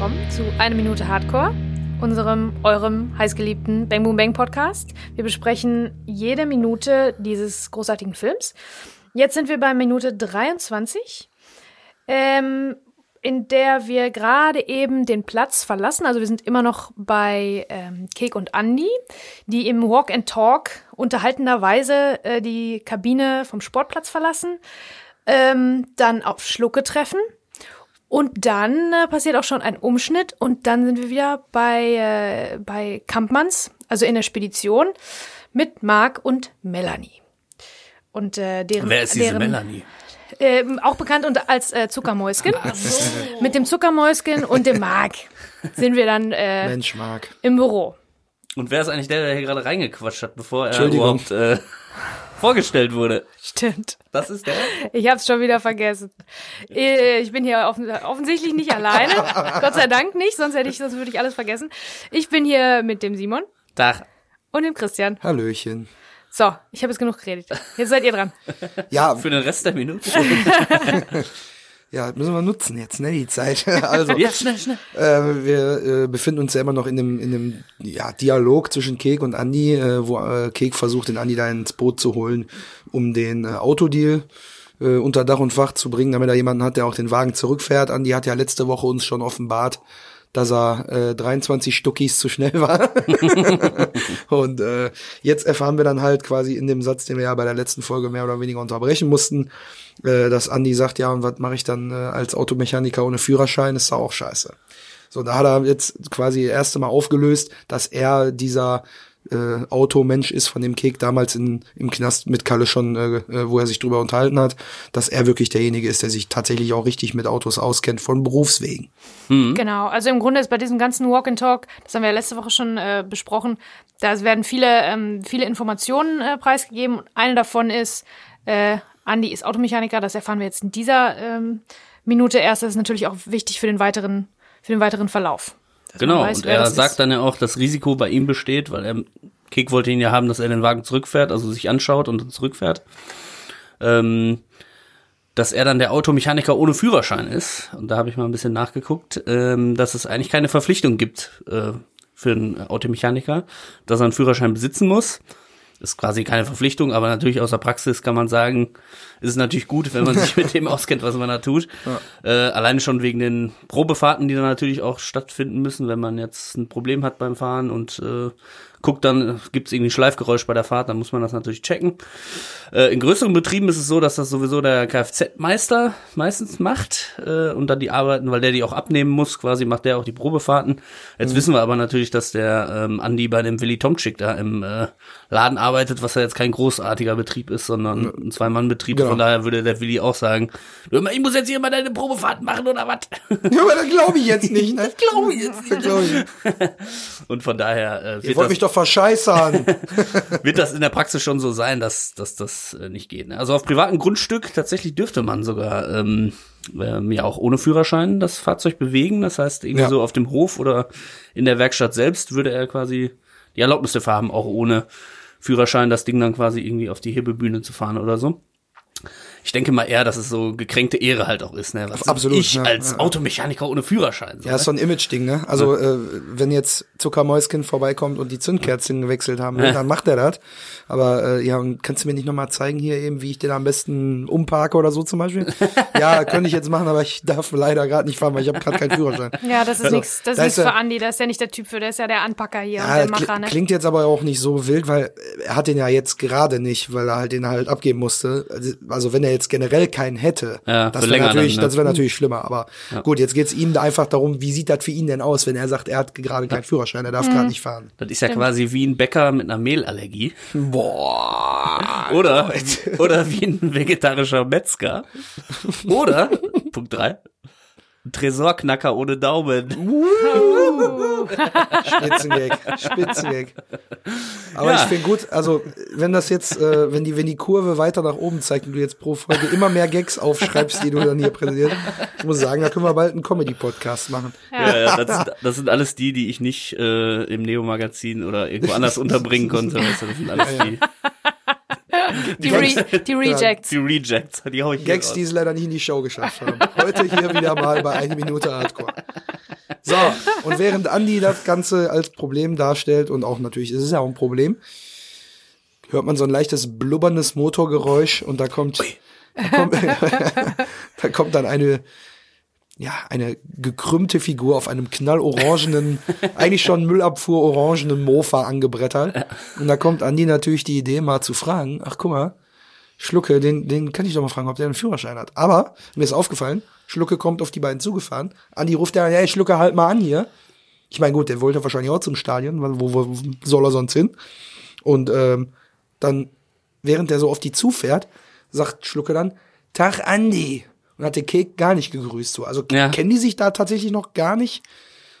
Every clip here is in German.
willkommen zu Eine Minute Hardcore, unserem, eurem heißgeliebten Bang Boom Bang Podcast. Wir besprechen jede Minute dieses großartigen Films. Jetzt sind wir bei Minute 23, ähm, in der wir gerade eben den Platz verlassen. Also wir sind immer noch bei ähm, Kek und Andy, die im Walk and Talk unterhaltenderweise äh, die Kabine vom Sportplatz verlassen, ähm, dann auf Schlucke treffen und dann äh, passiert auch schon ein Umschnitt und dann sind wir wieder bei, äh, bei Kampmanns, also in der Spedition, mit Mark und Melanie. Und äh, deren, Wer ist diese deren, Melanie? Ähm, auch bekannt unter, als äh, Zuckermäuschen. Mit dem Zuckermäuschen und dem Mark sind wir dann äh, Mensch, Marc. im Büro. Und wer ist eigentlich der, der hier gerade reingequatscht hat, bevor er überhaupt äh, vorgestellt wurde? Stimmt. Das ist der? Ich hab's schon wieder vergessen. Äh, Ich bin hier offen, offensichtlich nicht alleine. Gott sei Dank nicht, sonst hätte ich, sonst würde ich alles vergessen. Ich bin hier mit dem Simon Da. und dem Christian. Hallöchen. So, ich habe jetzt genug geredet. Jetzt seid ihr dran. Ja, Für den Rest der Minute. ja, müssen wir nutzen jetzt, ne, die Zeit. Also, ja, schnell, schnell. äh, wir äh, befinden uns ja immer noch in dem, in dem ja, Dialog zwischen Kek und Andi, äh, wo äh, Kek versucht, den Andi da ins Boot zu holen, um den äh, Autodeal äh, unter Dach und Fach zu bringen, damit er jemanden hat, der auch den Wagen zurückfährt. Andi hat ja letzte Woche uns schon offenbart, dass er äh, 23 Stuckis zu schnell war. und äh, jetzt erfahren wir dann halt quasi in dem Satz, den wir ja bei der letzten Folge mehr oder weniger unterbrechen mussten, äh, dass Andi sagt, ja, und was mache ich dann äh, als Automechaniker ohne Führerschein? Ist da auch scheiße. So, da hat er jetzt quasi das erste Mal aufgelöst, dass er dieser äh, Automensch ist, von dem Kek damals in, im Knast mit Kalle schon, äh, äh, wo er sich drüber unterhalten hat, dass er wirklich derjenige ist, der sich tatsächlich auch richtig mit Autos auskennt, von Berufswegen. Genau, also im Grunde ist bei diesem ganzen Walk and Talk, das haben wir ja letzte Woche schon äh, besprochen, da werden viele, ähm, viele Informationen äh, preisgegeben. Eine davon ist, äh, Andi ist Automechaniker, das erfahren wir jetzt in dieser ähm, Minute erst. Das ist natürlich auch wichtig für den weiteren, für den weiteren Verlauf. Dass man Genau, weiß, und er das sagt ist. dann ja auch, das Risiko bei ihm besteht, weil er, Kek wollte ihn ja haben, dass er den Wagen zurückfährt, also sich anschaut und dann zurückfährt. Ähm, dass er dann der Automechaniker ohne Führerschein ist. Und da habe ich mal ein bisschen nachgeguckt, ähm, dass es eigentlich keine Verpflichtung gibt äh, für einen Automechaniker, dass er einen Führerschein besitzen muss. Ist quasi keine Verpflichtung, aber natürlich aus der Praxis kann man sagen, ist es natürlich gut, wenn man sich mit dem auskennt, was man da tut. Äh, alleine schon wegen den Probefahrten, die dann natürlich auch stattfinden müssen, wenn man jetzt ein Problem hat beim Fahren und äh, guckt dann, gibt es irgendwie ein Schleifgeräusch bei der Fahrt, dann muss man das natürlich checken. Äh, in größeren Betrieben ist es so, dass das sowieso der Kfz-Meister meistens macht äh, und dann die Arbeiten, weil der die auch abnehmen muss, quasi macht der auch die Probefahrten. Jetzt wissen wir aber natürlich, dass der ähm, Andi bei dem Willi Tomczyk da im äh, Laden arbeitet, was ja jetzt kein großartiger Betrieb ist, sondern ein Zwei-Mann-Betrieb. Genau. Von daher würde der Willi auch sagen, "Du, hör mal, ich muss jetzt hier mal deine Probefahrten machen oder was? Ja, aber das glaube ich jetzt nicht, ne? Das glaube ich jetzt nicht. Glaub ich. Und von daher äh, wird, das, doch verscheißern. wird das in der Praxis schon so sein, dass, dass das äh, nicht geht. Ne? Also auf privatem Grundstück tatsächlich dürfte man sogar ähm, ähm, ja auch ohne Führerschein das Fahrzeug bewegen. Das heißt, irgendwie Ja. so auf dem Hof oder in der Werkstatt selbst würde er quasi die Erlaubnis dafür haben, auch ohne Führerschein das Ding dann quasi irgendwie auf die Hebebühne zu fahren oder so. Ich denke mal eher, dass es so gekränkte Ehre halt auch ist, ne? Was Absolut, ich ja, als ja. Automechaniker ohne Führerschein. So, Ja, ist ne? so ein Image-Ding, ne? Also, äh, wenn jetzt Zuckermäuschen vorbeikommt und die Zündkerzen gewechselt haben, will, dann macht er das. Aber äh, ja, und kannst du mir nicht nochmal zeigen hier eben, wie ich den am besten umparke oder so zum Beispiel? ja, könnte ich jetzt machen, aber ich darf leider gerade nicht fahren, weil ich habe gerade keinen Führerschein. Ja, das ist Also, nichts. Das da ist nichts er- für Andi. Das ist ja nicht der Typ für. Der ist ja der Anpacker hier und Ja, der Macher. Ne? klingt jetzt aber auch nicht so wild, weil er hat den ja jetzt gerade nicht, weil er halt den halt abgeben musste. Also- Also wenn er jetzt generell keinen hätte, Ja, das wäre natürlich, dann, ne? das wäre natürlich schlimmer. Aber gut, jetzt geht's ihm da einfach darum, wie sieht das für ihn denn aus, wenn er sagt, er hat gerade keinen Führerschein, er darf Mhm. gerade nicht fahren. Das ist ja quasi wie ein Bäcker mit einer Mehlallergie. Boah. Oder, oder wie ein vegetarischer Metzger. Oder, Punkt drei ein Tresorknacker ohne Daumen. Spitzengag, Spitzengag. Aber Ja. ich finde gut, also wenn das jetzt, äh, wenn die, wenn die Kurve weiter nach oben zeigt und du jetzt pro Folge immer mehr Gags aufschreibst, die du dann hier präsentierst, ich muss sagen, da können wir bald einen Comedy-Podcast machen. Ja, ja, das, sind, das sind alles die, die ich nicht äh, im Neo-Magazin oder irgendwo anders unterbringen konnte. Weißt du, das sind alles die, Die, Re die Rejects. die Rejects. Die hau ich Gags, die es leider nicht in die Show geschafft haben. Heute hier wieder mal bei eine Minute Hardcore. So, und während Andi das Ganze als Problem darstellt, und auch natürlich ist es ja auch ein Problem, hört man so ein leichtes blubberndes Motorgeräusch und da kommt, da kommt, da kommt dann eine, ja, eine gekrümmte Figur auf einem knallorangenen, eigentlich schon Müllabfuhr orangenen Mofa angebrettert. Und da kommt Andi natürlich die Idee, mal zu fragen, ach guck mal, Schlucke, den, den kann ich doch mal fragen, ob der einen Führerschein hat. Aber mir ist aufgefallen, Schlucke kommt auf die beiden zugefahren. Andi ruft ja, hey, Schlucke, halt mal an hier. Ich meine, gut, der wollte wahrscheinlich auch zum Stadion, weil wo, wo soll er sonst hin? Und ähm, dann, während der so auf die zufährt, sagt Schlucke dann, Tag Andi. Und hat der Kek gar nicht gegrüßt. So. Also Ja. kennen die sich da tatsächlich noch gar nicht?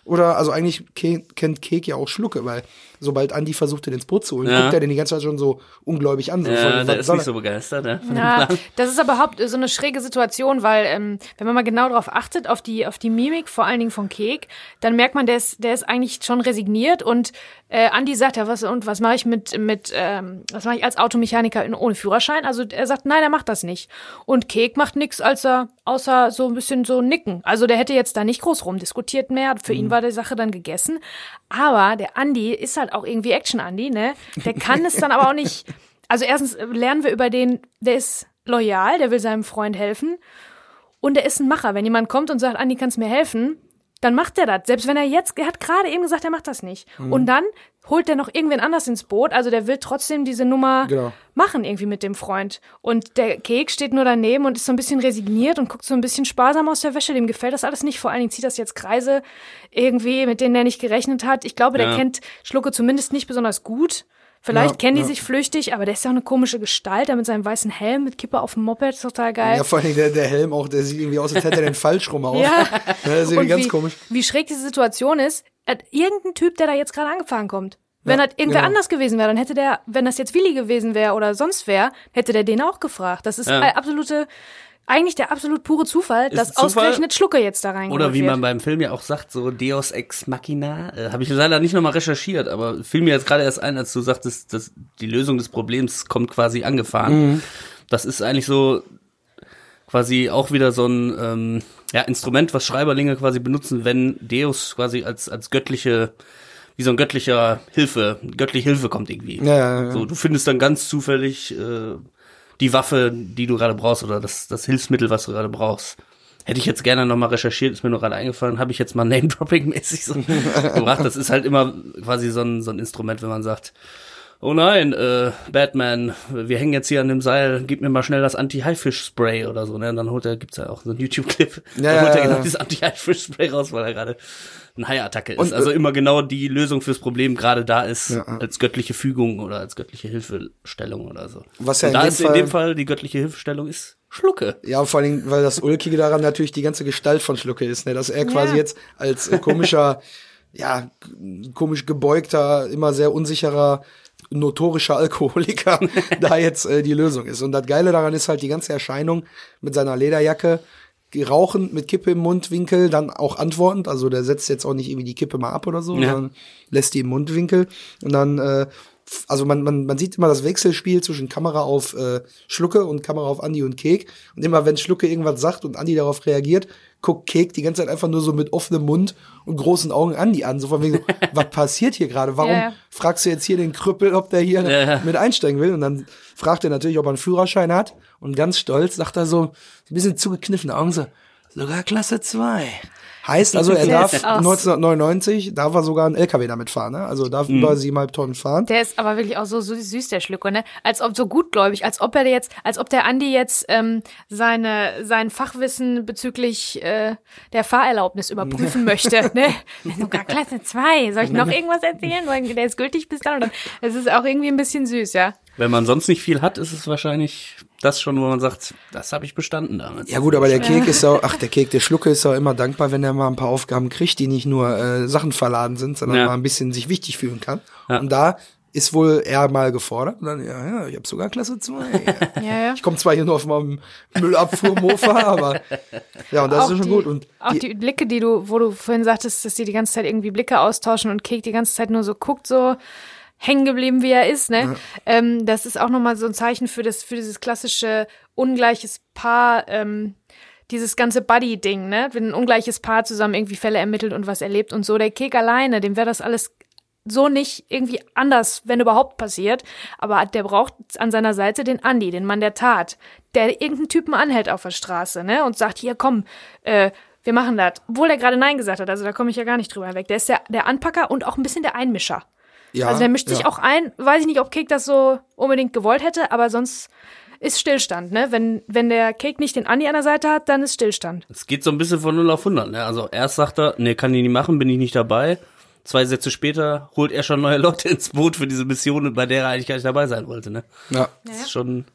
Oder, also eigentlich ke kennt Kek ja auch Schlucke, weil sobald Andi versucht, den ins Boot zu holen, Ja. guckt er den die ganze Zeit schon so ungläubig an. So Ja, von, der ist nicht so begeistert, ne? von dem Ja, Plan. das ist aber überhaupt so eine schräge Situation, weil ähm, wenn man mal genau darauf achtet, auf die, auf die Mimik, vor allen Dingen von Kek, dann merkt man, der ist, der ist eigentlich schon resigniert und äh, Andi sagt ja, was und was mache ich mit, mit ähm, was mache ich als Automechaniker in, ohne Führerschein? Also er sagt, nein, er macht das nicht. Und Kek macht nichts, als er, außer so ein bisschen so nicken. Also der hätte jetzt da nicht groß rumdiskutiert mehr. Für ihn war die Sache dann gegessen. Aber der Andi ist halt auch irgendwie Action-Andi, ne? Der kann es dann aber auch nicht. Also erstens lernen wir über den, der ist loyal, der will seinem Freund helfen. Und der ist ein Macher. Wenn jemand kommt und sagt, Andi, kannst du mir helfen? Dann macht er das. Selbst wenn er jetzt, er hat gerade eben gesagt, er macht das nicht. Mhm. Und dann holt er noch irgendwen anders ins Boot. Also der will trotzdem diese Nummer Genau. machen irgendwie mit dem Freund. Und der Kek steht nur daneben und ist so ein bisschen resigniert und guckt so ein bisschen sparsam aus der Wäsche. Dem gefällt das alles nicht. Vor allen Dingen zieht das jetzt Kreise irgendwie, mit denen er nicht gerechnet hat. Ich glaube, der Ja. kennt Schlucke zumindest nicht besonders gut. Vielleicht Ja, kennen die ja. sich flüchtig, aber der ist ja auch eine komische Gestalt, da mit seinem weißen Helm, mit Kippe auf dem Moped, ist total geil. Ja, vor allem der, der Helm auch, der sieht irgendwie aus, als hätte er den falsch rum auf. Ja. das ist irgendwie Und ganz wie, komisch. wie schräg diese Situation ist, äh, irgendein Typ, der da jetzt gerade angefahren kommt. Wenn Ja, das irgendwer genau. anders gewesen wäre, dann hätte der, wenn das jetzt Willi gewesen wäre oder sonst wer, hätte der den auch gefragt. Das ist Ja. absolute, eigentlich der absolut pure Zufall, dass Zufall? ausgerechnet Schlucke jetzt da reingeholt Oder wie man beim Film ja auch sagt, so Deus Ex Machina. Äh, Habe ich leider nicht nochmal recherchiert, aber fiel mir jetzt gerade erst ein, als du sagtest, dass die Lösung des Problems kommt quasi angefahren. Das ist eigentlich so quasi auch wieder so ein ähm, ja, Instrument, was Schreiberlinge quasi benutzen, wenn Deus quasi als, als göttliche, wie so ein göttlicher Hilfe, göttliche Hilfe kommt irgendwie. Ja, ja, ja. So, du findest dann ganz zufällig äh, die Waffe, die du gerade brauchst oder das, das Hilfsmittel, was du gerade brauchst. Hätte ich jetzt gerne nochmal recherchiert, ist mir nur gerade eingefallen, habe ich jetzt mal Name-Dropping-mäßig so gebracht. Das ist halt immer quasi so ein, so ein Instrument, wenn man sagt, oh nein, äh, Batman, wir hängen jetzt hier an dem Seil, gib mir mal schnell das Anti-Haifisch-Spray oder so, ne? Und dann holt er, gibt's ja auch so einen YouTube-Clip, Ja, dann holt er genau ja. dieses Anti-Haifisch-Spray raus, weil er gerade eine Hai-Attacke ist. Und, äh, also immer genau die Lösung fürs Problem gerade da ist, Ja, als göttliche Fügung oder als göttliche Hilfestellung oder so. Was ja Und in da dem ist in Fall- dem Fall die göttliche Hilfestellung ist Schlucke. Ja, vor allen Dingen, weil das Ulkige daran natürlich die ganze Gestalt von Schlucke ist, ne? dass er quasi Ja. jetzt als äh, komischer, ja, komisch gebeugter, immer sehr unsicherer, notorischer Alkoholiker da jetzt äh, die Lösung ist. Und das Geile daran ist halt die ganze Erscheinung mit seiner Lederjacke, rauchend mit Kippe im Mundwinkel, dann auch antwortend, also der setzt jetzt auch nicht irgendwie die Kippe mal ab oder so, Ja. sondern lässt die im Mundwinkel und dann äh, also man, man, man sieht immer das Wechselspiel zwischen Kamera auf äh, Schlucke und Kamera auf Andi und Kek. Und immer wenn Schlucke irgendwas sagt und Andi darauf reagiert, guckt Kek die ganze Zeit einfach nur so mit offenem Mund und großen Augen Andi an. So von wegen so, was passiert hier gerade? Warum ja. fragst du jetzt hier den Krüppel, ob der hier ja. mit einsteigen will? Und dann fragt er natürlich, ob er einen Führerschein hat. Und ganz stolz sagt er so, ein bisschen zugekniffene Augen so, sogar Klasse 2. Heißt also, er darf ist aus- 1999 darf er sogar einen LKW damit fahren, ne? Also darf über siebeneinhalb Tonnen fahren. Der ist aber wirklich auch so, so süß, der Schlücke, ne? Als ob so gutgläubig, als ob er jetzt, als ob der Andi jetzt ähm, seine, sein Fachwissen bezüglich äh, der Fahrerlaubnis überprüfen möchte, ne? Sogar Klasse 2. Soll ich noch irgendwas erzählen? Weil Der ist gültig bis dann. Es ist auch irgendwie ein bisschen süß, ja. Wenn man sonst nicht viel hat, ist es wahrscheinlich das schon, wo man sagt, das habe ich bestanden damals. Ja gut, aber der Kek ist auch- ach der Kek, der Schlucke ist ja auch immer dankbar, wenn er mal ein paar Aufgaben kriegt, die nicht nur äh, Sachen verladen sind, sondern Ja. mal ein bisschen sich wichtig fühlen kann. Ja. Und da ist wohl er mal gefordert. Und dann, ja, ja, ich habe sogar Klasse 2. Ja, ja. Ich komme zwar hier nur auf meinem Müllabfuhrmofa, aber ja, und das auch ist schon die, gut. Und auch die, die Blicke, die du, wo du vorhin sagtest, dass die die ganze Zeit irgendwie Blicke austauschen und Kek die ganze Zeit nur so guckt, so hängen geblieben, wie er ist, ne? Ähm, das ist auch nochmal so ein Zeichen für das, für dieses klassische ungleiches Paar, ähm, dieses ganze Buddy-Ding, ne? Wenn ein ungleiches Paar zusammen irgendwie Fälle ermittelt und was erlebt und so, der Kek alleine, dem wäre das alles so nicht irgendwie anders, wenn überhaupt passiert. Aber der braucht an seiner Seite den Andi, den Mann der Tat, der irgendeinen Typen anhält auf der Straße, ne? Und sagt, hier komm, äh, wir machen das. Obwohl er gerade Nein gesagt hat, also da komme ich ja gar nicht drüber weg. Der ist der, der Anpacker und auch ein bisschen der Einmischer. Ja, also der mischt sich ja. auch ein. Weiß ich nicht, ob Kek das so unbedingt gewollt hätte, aber sonst ist Stillstand, ne? Wenn, wenn der Kek nicht den Andi an der Seite hat, dann ist Stillstand. Es geht so ein bisschen von 0 auf 100. Ne? Also erst sagt er, nee, kann ich nicht machen, bin ich nicht dabei. Zwei Sätze später holt er schon neue Leute ins Boot für diese Mission, bei der er eigentlich gar nicht dabei sein wollte. Ne? Ja. Das ist schon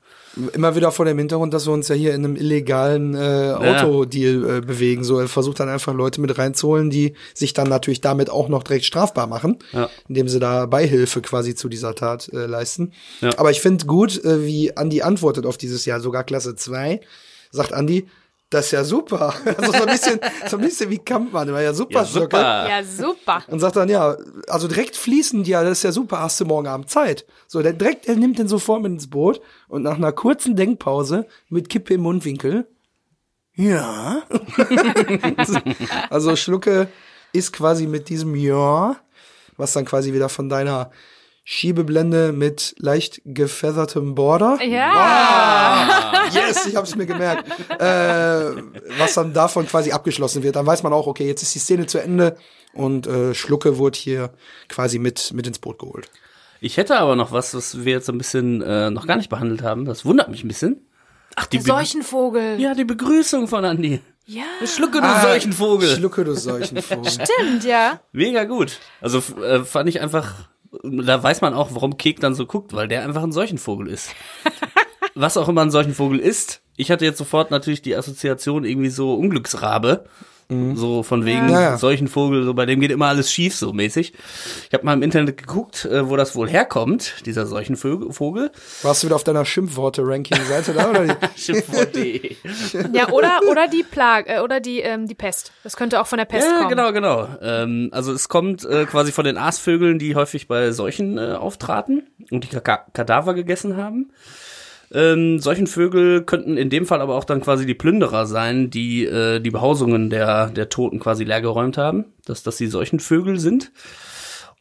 Immer wieder vor dem Hintergrund, dass wir uns ja hier in einem illegalen äh, Autodeal äh, bewegen. So, er versucht dann einfach Leute mit reinzuholen, die sich dann natürlich damit auch noch direkt strafbar machen, Ja. indem sie da Beihilfe quasi zu dieser Tat äh, leisten. Ja. Aber ich finde gut, äh, wie Andi antwortet auf dieses Jahr, sogar Klasse 2, sagt Andi, das ist ja super. Also so ein bisschen, so ein bisschen wie Kampmann, war ja super, ja, Schlucke. super. Ja, super. Und sagt dann, ja, also direkt fließend, ja, das ist ja super, hast du morgen Abend Zeit. So, der direkt, er nimmt den sofort mit ins Boot und nach einer kurzen Denkpause mit Kippe im Mundwinkel, ja. also Schlucke ist quasi mit diesem Ja, was dann quasi wieder von deiner Schiebeblende mit leicht gefeathertem Border. Ja. Yes, ich habe es mir gemerkt. äh, was dann davon quasi abgeschlossen wird. Dann weiß man auch, okay, jetzt ist die Szene zu Ende und äh, Schlucke wurde hier quasi mit, mit ins Boot geholt. Ich hätte aber noch was, was wir jetzt so ein bisschen äh, noch gar nicht behandelt haben. Das wundert mich ein bisschen. Ach, der Be- Seuchenvogel. Ja, die Begrüßung von Andi. Ja. Schlucke, du Seuchenvogel. Schlucke, du Seuchenvogel. Stimmt, ja. Mega gut. Also äh, fand ich einfach, da weiß man auch, warum Kek dann so guckt, weil der einfach ein Seuchenvogel ist. Was auch immer ein Solchenvogel ist. Ich hatte jetzt sofort natürlich die Assoziation irgendwie so Unglücksrabe. So von wegen Ja, ja. Seuchenvogel, so bei dem geht immer alles schief, so mäßig. Ich habe mal im Internet geguckt, äh, wo das wohl herkommt, dieser Seuchenvogel. Warst du wieder auf deiner Schimpfworte-Ranking-Seite da? Oder? Schimpfwort.de. Ja, oder, oder die Plage, äh, oder die, ähm, die Pest. Das könnte auch von der Pest Ja, kommen. genau, genau. Ähm, also es kommt äh, quasi von den Aasvögeln, die häufig bei Seuchen äh, auftraten und die Kadaver gegessen haben. Ähm, solchen Vögel könnten in dem Fall aber auch dann quasi die Plünderer sein, die äh, die Behausungen der, der Toten quasi leergeräumt haben, dass das die solchen Vögel sind.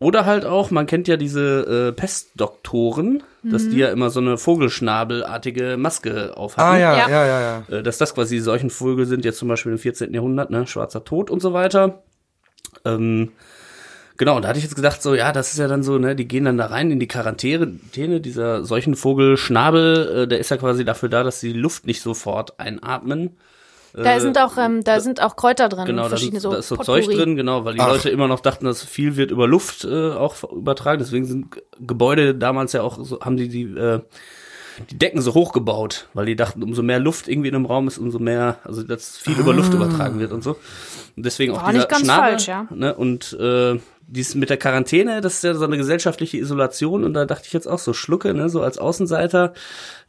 Oder halt auch, man kennt ja diese äh, Pestdoktoren, dass die ja immer so eine Vogelschnabelartige Maske aufhaben Ah, ja, Ja. ja, ja, ja. äh, dass das quasi solchen Vögel sind, jetzt zum Beispiel im 14. Jahrhundert, ne, Schwarzer Tod und so weiter. Ähm, genau, und da hatte ich jetzt gedacht, so, ja, das ist ja dann so, ne, die gehen dann da rein in die Quarantäne, dieser solchen Vogelschnabel, äh, der ist ja quasi dafür da, dass sie die Luft nicht sofort einatmen. Da sind auch, ähm, da sind auch Kräuter drin. Genau, da, verschiedene sind, da ist so Potpourri. Zeug drin, genau, weil die Ach. Leute immer noch dachten, dass viel wird über Luft äh, auch übertragen. Deswegen sind Gebäude damals ja auch so, haben die die, äh, die Decken so hoch gebaut, weil die dachten, umso mehr Luft irgendwie in einem Raum ist, umso mehr, also dass viel über Luft übertragen wird und so. Und deswegen auch War dieser nicht ganz Schnabel, falsch, ja. Ne, und äh, dies mit der Quarantäne, das ist ja so eine gesellschaftliche Isolation und da dachte ich jetzt auch so Schlucke, ne, so als Außenseiter,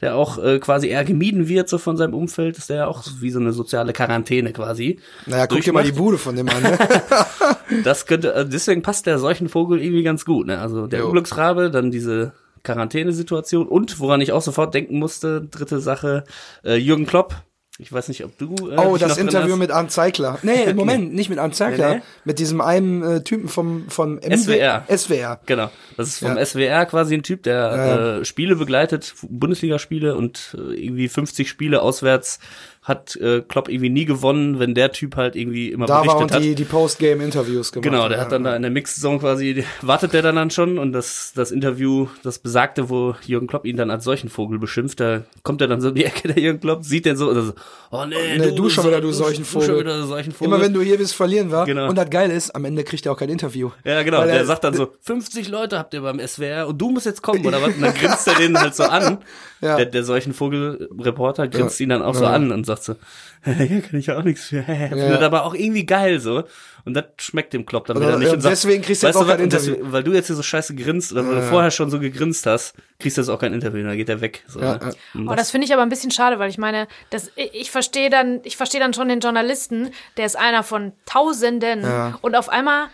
der auch äh, quasi eher gemieden wird so von seinem Umfeld, ist der ja auch wie so eine soziale Quarantäne quasi. Naja, guck dir mal die. Bude von dem an. Ne? Das könnte, äh, deswegen passt der Seuchenvogel irgendwie ganz gut, ne? Also der Jo. Unglücksrabe, dann diese Quarantänesituation und woran ich auch sofort denken musste, dritte Sache, äh, Jürgen Klopp. Ich weiß nicht, ob du. Äh, Oh, das Interview mit Arndt Zeigler. Nee, Moment, nicht mit Arndt Zeigler. Nee, nee. Mit diesem einen äh, Typen vom, vom MW SWR. SWR. Genau, das ist vom Ja. SWR quasi ein Typ, der Ja. äh, Spiele begleitet, Bundesligaspiele und äh, irgendwie 50 Spiele auswärts hat äh, Klopp irgendwie nie gewonnen, wenn der Typ halt irgendwie immer Da war berichtet und hat. die, die Post-Game-Interviews gemacht. Genau, der ja. hat dann da in der Mix-Saison quasi, wartet der dann, dann schon und das, das Interview, das besagte, wo Jürgen Klopp ihn dann als solchen Vogel beschimpft, da kommt er dann so in die Ecke, der Jürgen Klopp, sieht den so so, oh nee, Nee, du schon wieder, du solchen Du Vogel. schon wieder, du solchen Vogel. Immer wenn du hier bist, verlieren wir. Genau. Und das Geile ist, am Ende kriegt er auch kein Interview. ja, genau, der er- sagt dann so, 50 Leute habt ihr beim SWR und du musst jetzt kommen, oder was? Und dann grinst er den halt so an. Ja. Der, der solchen Vogelreporter grinst Ja. ihn dann auch so an und sagt so, hier kann ich ja auch nichts für. Findet aber auch irgendwie geil so. Und das schmeckt dem Klopp dann Oder- wieder nicht. ja, und sagt, deswegen kriegst du jetzt auch kein Und Interview. deswegen- weil du jetzt hier so scheiße grinst oder weil du vorher schon so gegrinst hast, kriegst du jetzt auch kein Interview. Dann geht er weg. So, Ja, ne? ja. Und Oh, das finde ich aber ein bisschen schade, weil ich meine, das, ich ich verstehe dann, ich verstehe dann schon den Journalisten, der ist einer von Tausenden Ja. und auf einmal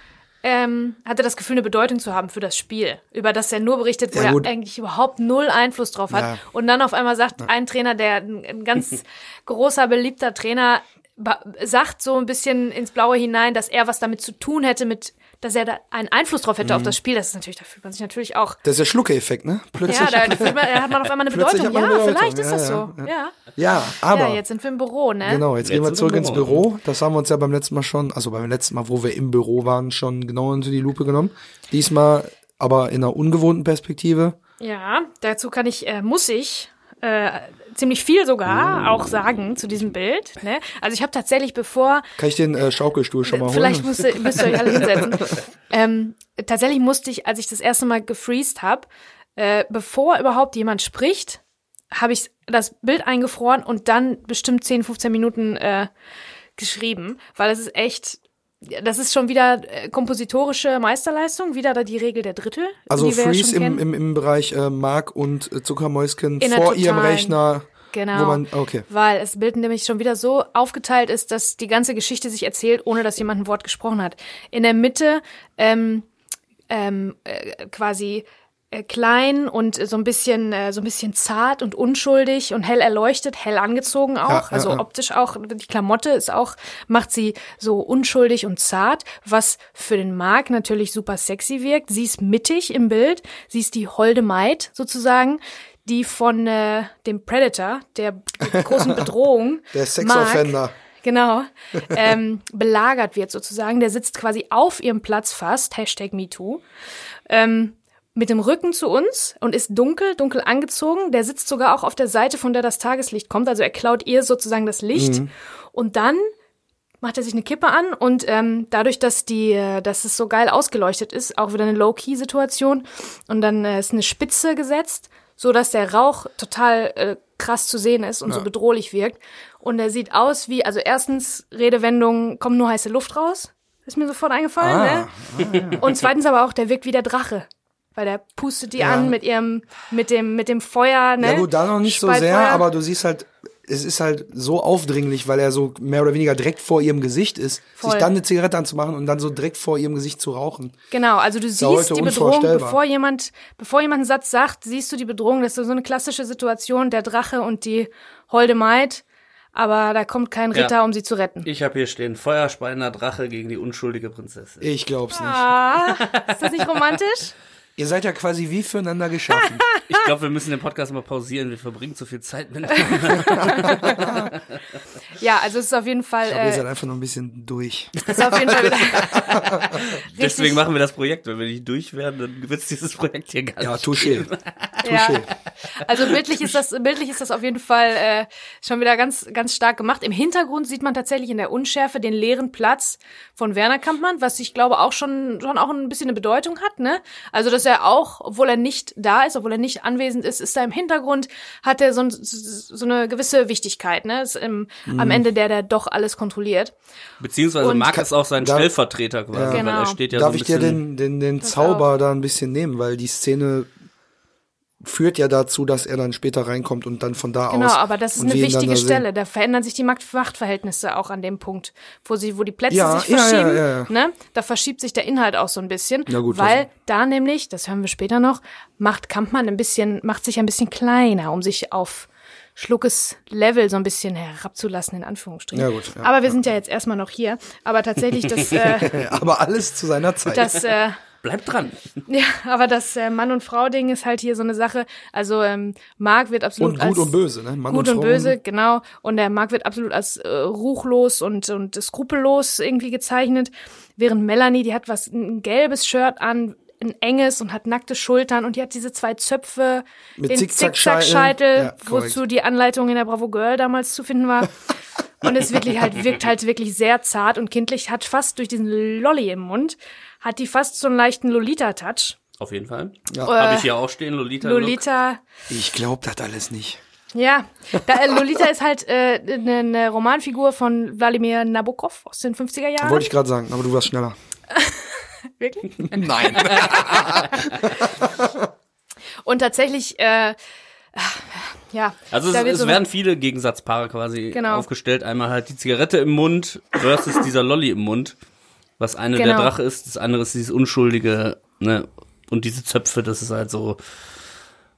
ähm, hat er das Gefühl, eine Bedeutung zu haben für das Spiel, über das er nur berichtet, wo Ja, er eigentlich überhaupt null Einfluss drauf hat. Ja. Und dann auf einmal sagt ein Trainer, der ein, ganz großer, beliebter Trainer, sagt so ein bisschen ins Blaue hinein, dass er was damit zu tun hätte, mit, dass er da einen Einfluss drauf hätte auf das Spiel. Das ist natürlich, da fühlt man sich natürlich auch. Das ist der Schlucke-Effekt, ne? Plötzlich. Ja, da, da fühlt man, da hat man auf einmal eine Bedeutung. Ja, Bedeutung. vielleicht ist Ja, das so. Ja. ja, aber. ja, jetzt sind wir im Büro, ne? Genau, jetzt, Jetzt gehen wir zurück wir ins Büro. Büro. Das haben wir uns ja beim letzten Mal schon, also beim letzten Mal, wo wir im Büro waren, schon genau unter die Lupe genommen. Diesmal aber in einer ungewohnten Perspektive. Ja, dazu kann ich, äh, muss ich äh, ziemlich viel sogar auch sagen zu diesem Bild. Ne? Also ich habe tatsächlich, bevor Kann ich den äh, Schaukelstuhl schon mal holen? Vielleicht müsst ihr, müsst ihr euch alle hinsetzen. ähm, tatsächlich musste ich, als ich das erste Mal gefreezed habe, äh, bevor überhaupt jemand spricht, habe ich das Bild eingefroren und dann bestimmt 10, 15 Minuten äh, geschrieben, weil es ist echt, das ist schon wieder äh, kompositorische Meisterleistung, wieder da die Regel der Drittel. also Freeze im, im, im Bereich äh, Mark und äh, Zuckermäuschen In vor ihrem Rechner. Genau. Wo man, okay. Weil das Bild nämlich schon wieder so aufgeteilt ist, dass die ganze Geschichte sich erzählt, ohne dass jemand ein Wort gesprochen hat. In der Mitte ähm, ähm, äh, quasi klein und so ein bisschen äh, so ein bisschen zart und unschuldig und hell erleuchtet, hell angezogen auch, Ja, also ja. optisch auch die Klamotte ist auch macht sie so unschuldig und zart, was für den Mark natürlich super sexy wirkt. Sie ist mittig im Bild, sie ist die holde Maid sozusagen, die von äh, dem Predator, der großen Bedrohung, Der Sexoffender. Genau. Ähm, belagert wird sozusagen. Der sitzt quasi auf ihrem Platz fast. Hashtag MeToo. Ähm, mit dem Rücken zu uns und ist dunkel, dunkel angezogen. Der sitzt sogar auch auf der Seite, von der das Tageslicht kommt. Also er klaut ihr sozusagen das Licht. Und dann macht er sich eine Kippe an und ähm, dadurch, dass die, äh, dass es so geil ausgeleuchtet ist, auch wieder eine Low-Key-Situation und dann äh, ist eine Spitze gesetzt, so dass der Rauch total äh, krass zu sehen ist und so bedrohlich wirkt und er sieht aus wie, also erstens Redewendung, kommt nur heiße Luft raus, ist mir sofort eingefallen, ne? Und zweitens aber auch, der wirkt wie der Drache. Weil der pustet die Ja. an mit ihrem, mit dem, mit dem Feuer, ne? Ja gut, da noch nicht so Spaltfeuer. sehr, aber du siehst halt, es ist halt so aufdringlich, weil er so mehr oder weniger direkt vor ihrem Gesicht ist, Voll. sich dann eine Zigarette anzumachen und dann so direkt vor ihrem Gesicht zu rauchen. Genau, also du siehst die Bedrohung, bevor jemand, bevor jemand einen Satz sagt, siehst du die Bedrohung. Das ist so eine klassische Situation, der Drache und die holde Maid. Aber da kommt kein Ritter, Ja. um sie zu retten. Ich habe hier stehen, feuerspeiender Drache gegen die unschuldige Prinzessin. Ich glaub's nicht. Ah, ist das nicht romantisch? Ihr seid ja quasi wie füreinander geschaffen. Ich glaube, wir müssen den Podcast mal pausieren. Wir verbringen zu viel Zeit mit. Ja, also es ist auf jeden Fall, Aber ihr äh, seid einfach nur ein bisschen durch. ist auf jeden Fall wieder Deswegen machen wir das Projekt. Wenn wir nicht durch werden, dann wird es dieses Projekt hier gar Ja, nicht touché. geben. ja. Touché. Also bildlich ist das, bildlich ist das auf jeden Fall äh, schon wieder ganz, ganz stark gemacht. Im Hintergrund sieht man tatsächlich in der Unschärfe den leeren Platz von Werner Kampmann, was ich glaube auch schon, schon auch ein bisschen eine Bedeutung hat, ne? Also, dass er auch, obwohl er nicht da ist, obwohl er nicht anwesend ist, ist er im Hintergrund, hat er so, ein, so eine gewisse Wichtigkeit, ne? Ist im, am Mhm. Ende der, der doch alles kontrolliert. Beziehungsweise Und- Marc ist auch sein Darf- Stellvertreter quasi, weil Genau. er steht ja Darf so ein ich dir den, den, den Zauber da ein bisschen nehmen, weil die Szene führt ja dazu, dass er dann später reinkommt und dann von da Genau, aus. aber das ist eine wichtige da sehen. Stelle. Da verändern sich die Macht- Machtverhältnisse auch an dem Punkt, wo sie, wo die Plätze Ja, sich ja, ja, verschieben. ja, ja. Ne? Da verschiebt sich der Inhalt auch so ein bisschen, Na gut, weil da nämlich, das hören wir später noch, macht Kampmann ein bisschen, macht sich ein bisschen kleiner, um sich auf Schluckes Level so ein bisschen herabzulassen, in Anführungsstrichen. Ja, gut, ja, aber wir sind ja jetzt erstmal noch hier. Aber tatsächlich, das, äh, Aber alles zu seiner Zeit. das, äh, Bleib dran. ja, aber das äh, Mann- und Frau-Ding ist halt hier so eine Sache. Also ähm, Marc wird absolut und gut als und böse, ne? Mann gut und, und böse, genau. Und der Mark wird absolut als äh, ruchlos und, und skrupellos irgendwie gezeichnet. Während Melanie, die hat was, ein gelbes Shirt an, ein enges und hat nackte Schultern und die hat diese zwei Zöpfe, Mit den Zickzackscheitel. Zickzackscheitel, Ja, wozu die Anleitung in der Bravo Girl damals zu finden war. Und es wirklich halt, wirkt halt wirklich sehr zart und kindlich, hat fast durch diesen Lolli im Mund, hat die fast so einen leichten Lolita-Touch. Auf jeden Fall. Ja. Habe ich hier auch stehen, Lolita. Look. Lolita, Ich glaub das alles nicht. Ja, da, äh, Lolita ist halt eine äh, ne- ne Romanfigur von Wladimir Nabokov aus den 50er Jahren. Wollte ich gerade sagen, aber du warst schneller. Wirklich? Nein. Und tatsächlich, äh, ja. Also es, es so- werden viele Gegensatzpaare quasi Genau. aufgestellt. Einmal halt die Zigarette im Mund versus dieser Lolli im Mund. Was eine der Genau. Drache ist, das andere ist dieses unschuldige, ne? Und diese Zöpfe, das ist halt so,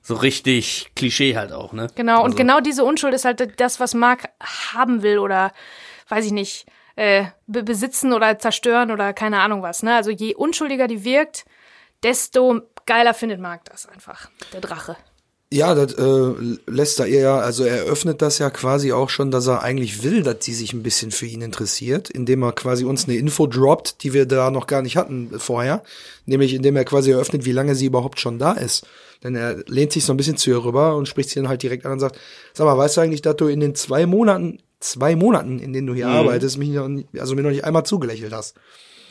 so richtig Klischee halt auch, ne? Genau, und Also- genau diese Unschuld ist halt das, was Mark haben will oder weiß ich nicht, äh, be besitzen oder zerstören oder keine Ahnung was. Ne? Also je unschuldiger die wirkt, desto geiler findet Mark das einfach, der Drache. Ja, das äh, lässt er ja, also er öffnet das ja quasi auch schon, dass er eigentlich will, dass sie sich ein bisschen für ihn interessiert, indem er quasi uns eine Info droppt, die wir da noch gar nicht hatten vorher, nämlich indem er quasi eröffnet, wie lange sie überhaupt schon da ist. Denn er lehnt sich so ein bisschen zu ihr rüber und spricht sie dann halt direkt an und sagt, sag mal, weißt du eigentlich, dass du in den zwei Monaten, zwei Monaten, in denen du hier Mhm. arbeitest, mich noch, also mir noch nicht einmal zugelächelt hast?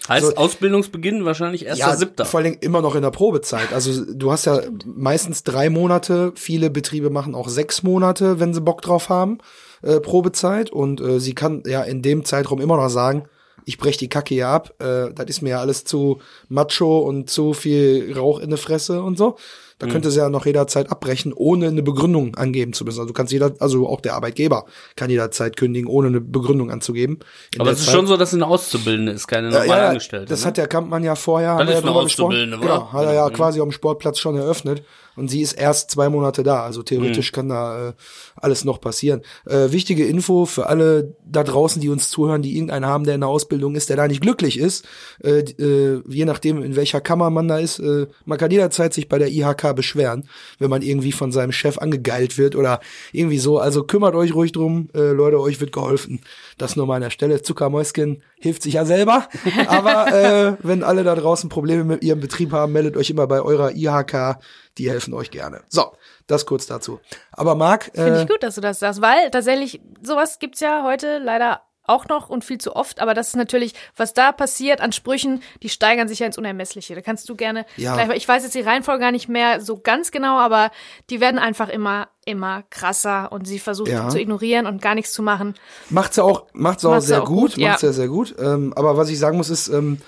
Heißt Also- Ausbildungsbeginn wahrscheinlich erster Ja, Siebter. vor allen Dingen immer noch in der Probezeit. Also du hast ja meistens drei Monate, viele Betriebe machen auch sechs Monate, wenn sie Bock drauf haben, äh, Probezeit. Und äh, sie kann ja in dem Zeitraum immer noch sagen, ich brech die Kacke hier ab, äh, das ist mir ja alles zu macho und zu viel Rauch in der Fresse und so. Da könnte sie ja noch jederzeit abbrechen, ohne eine Begründung angeben zu müssen. Also du kannst jeder, also auch der Arbeitgeber kann jederzeit kündigen, ohne eine Begründung anzugeben. In Aber es ist Zeit- schon so, dass eine Auszubildende ist, keine ja, normale ja, Angestellte. Das ne? hat der Kampmann ja vorher wir ist ja eine drüber gesprochen. Auszubildende, Genau, hat er ja Mhm. quasi dem Sportplatz schon eröffnet. Und sie ist erst zwei Monate da. Also theoretisch Mhm. kann da äh, alles noch passieren. Äh, wichtige Info für alle da draußen, die uns zuhören, die irgendeinen haben, der in der Ausbildung ist, der da nicht glücklich ist. Äh, äh, je nachdem, in welcher Kammer man da ist, äh, man kann jederzeit sich bei der IHK beschweren, wenn man irgendwie von seinem Chef angegeilt wird oder irgendwie so. Also kümmert euch ruhig drum, äh, Leute, euch wird geholfen. Das nur mal an der Stelle. Zuckermäuschen hilft sich ja selber. Aber äh, wenn alle da draußen Probleme mit ihrem Betrieb haben, meldet euch immer bei eurer IHK. Die helfen euch gerne. So, das kurz dazu. Aber Marc, Finde äh, ich gut, dass du das sagst, weil tatsächlich sowas gibt's ja heute leider auch noch und viel zu oft, aber das ist natürlich, was da passiert an Sprüchen, die steigern sich ja ins Unermessliche. Da kannst du gerne, Ja. gleich, ich weiß jetzt die Reihenfolge gar nicht mehr so ganz genau, aber die werden einfach immer, immer krasser und sie versucht Ja. zu ignorieren und gar nichts zu machen. macht's ja auch, macht's auch Macht's sehr auch gut, gut, ja. macht's ja sehr gut. Ähm, aber was ich sagen muss ist, ähm,